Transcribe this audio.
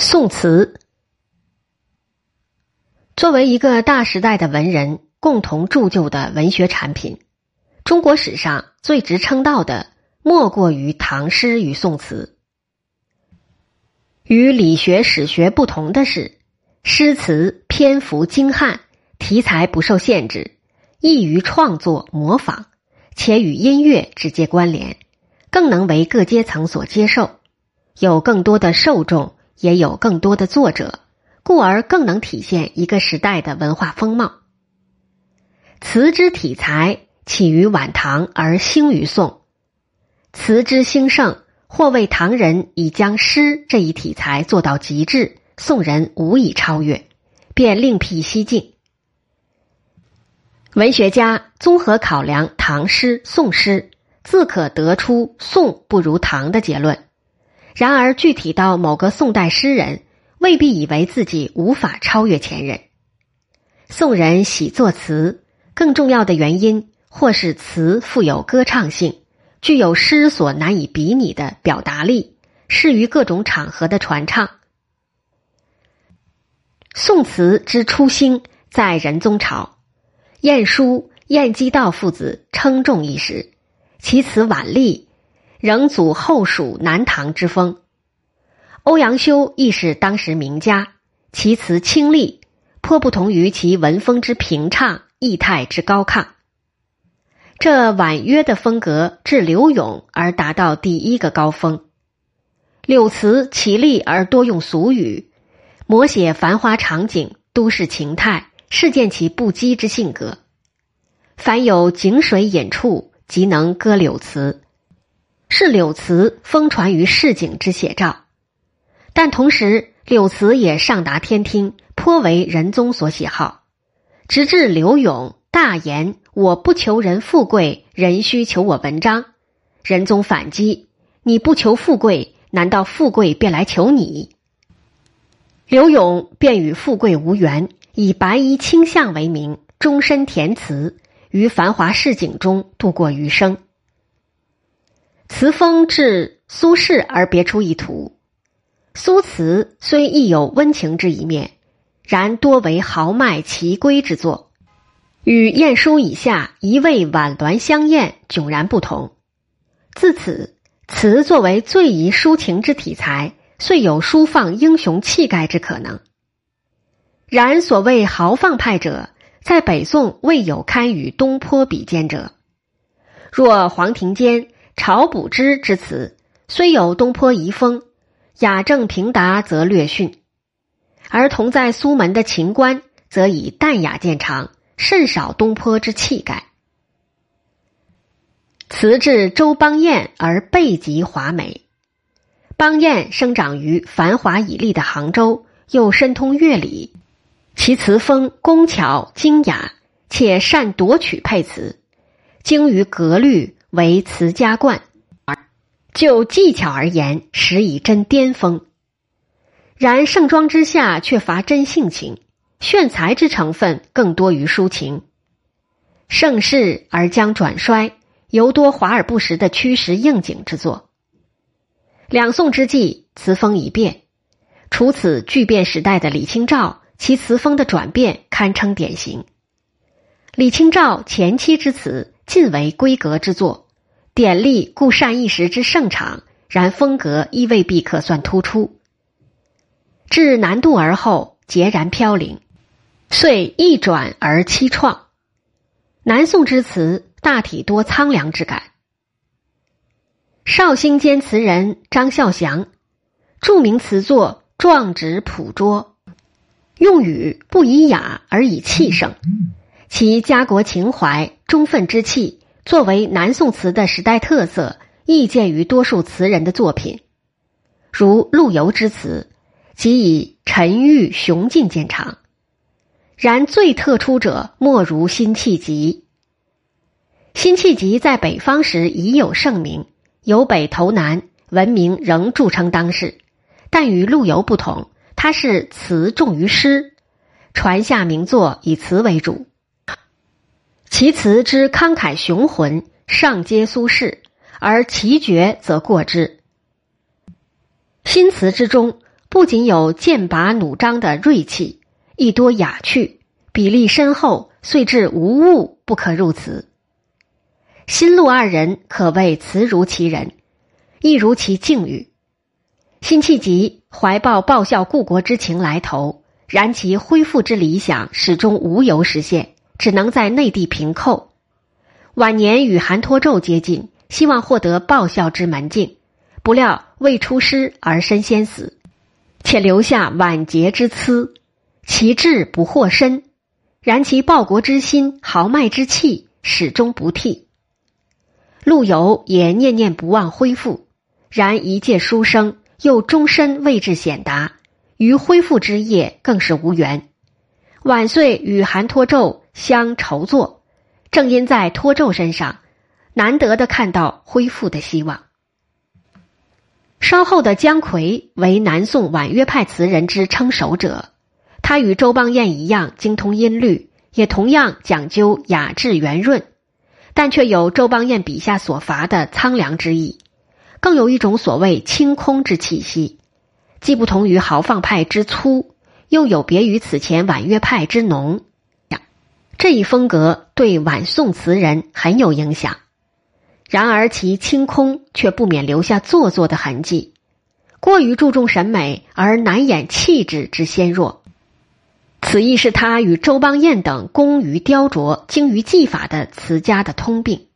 宋词作为一个大时代的文人共同铸就的文学产品，中国史上最值称道的莫过于唐诗与宋词。与理学史学不同的是，诗词篇幅精悍，题材不受限制，易于创作模仿，且与音乐直接关联，更能为各阶层所接受，有更多的受众。也有更多的作者，故而更能体现一个时代的文化风貌。词之体裁起于晚唐而兴于宋，词之兴盛或为唐人已将诗这一题材做到极致，宋人无以超越，便另辟蹊径。文学家综合考量唐诗、宋诗，自可得出宋不如唐的结论。然而，具体到某个宋代诗人，未必以为自己无法超越前人。宋人喜作词，更重要的原因，或是词富有歌唱性，具有诗所难以比拟的表达力，适于各种场合的传唱。宋词之初兴在仁宗朝，晏殊、晏几道父子称重一时，其词婉丽。仍祖后蜀南唐之风，欧阳修亦是当时名家，其词清丽，颇不同于其文风之平畅、意态之高亢。这婉约的风格至柳永而达到第一个高峰。柳词绮丽而多用俗语，摹写繁华场景、都市情态，是见其不羁之性格。凡有井水隐处，即能歌柳词。是柳词疯传于市井之写照，但同时柳词也上达天听，颇为仁宗所喜好。直至柳永大言：“我不求人富贵，人需求我文章。”仁宗反击：“你不求富贵，难道富贵便来求你？”柳永便与富贵无缘，以白衣卿相为名，终身填词，于繁华市井中度过余生。词风至苏轼而别出一途，苏词虽亦有温情之一面，然多为豪迈奇瑰之作，与晏殊以下一味婉鸾香艳迥然不同。自此，词作为最宜抒情之体裁，遂有抒放英雄气概之可能。然所谓豪放派者，在北宋未有堪与东坡比肩者。若黄庭坚。晁补之之词虽有东坡遗风，雅正平达则略逊；而同在苏门的秦观，则以淡雅见长，甚少东坡之气概。词至周邦彦而背极华美。邦彦生长于繁华绮丽的杭州，又深通乐理，其词风工巧精雅，且善夺取配词，精于格律。为词家冠，就技巧而言，实以真巅峰。然盛装之下，却乏真性情，炫才之成分更多于抒情。盛世而将转衰，尤多华而不实的虚实应景之作。两宋之际，词风已变。除此巨变时代的李清照，其词风的转变堪称典型。李清照前期之词。尽为闺阁之作，典丽故善一时之盛场，然风格亦未必可算突出。至南渡而后，截然飘零，遂一转而凄怆。南宋之词大体多苍凉之感。绍兴间词人张孝祥，著名词作壮直朴拙，用语不以雅而以气盛。其家国情怀、忠愤之气，作为南宋词的时代特色，亦见于多数词人的作品。如陆游之词，即以沉郁雄劲见长。然最特出者，莫如辛弃疾。辛弃疾在北方时已有盛名，由北投南，闻名仍著称当世。但与陆游不同，他是词重于诗，传下名作以词为主。其词之慷慨雄浑，上接苏轼，而奇绝则过之。新词之中，不仅有剑拔弩张的锐气，亦多雅趣，比例深厚，遂至无物不可入词。新陆二人可谓词如其人，亦如其境遇。辛弃疾怀抱报效故国之情来投，然其恢复之理想始终无由实现，只能在内地平寇。晚年与韩托胄接近，希望获得报效之门径，不料未出师而身先死，且留下晚节之疵，其志不获身。然其报国之心、豪迈之气始终不替。陆游也念念不忘恢复，然一介书生。又终身未至显达，于恢复之业更是无缘。晚岁与韩托胄相筹作，正因在托胄身上，难得的看到恢复的希望。稍后的姜夔为南宋婉约派词人之称首者，他与周邦彦一样精通音律，也同样讲究雅致圆润，但却有周邦彦笔下所乏的苍凉之意。更有一种所谓清空之气息，既不同于豪放派之粗，又有别于此前婉约派之浓。这一风格对晚宋词人很有影响。然而其清空却不免留下做作的痕迹，过于注重审美而难掩气质之纤弱。此亦是他与周邦彦等工于雕琢、精于技法的词家的通病。